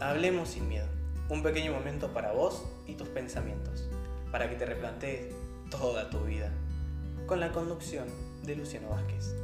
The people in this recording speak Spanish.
Hablemos sin miedo. Un pequeño momento para vos y tus pensamientos, para que te replantees toda tu vida. Con la conducción de Luciano Vázquez.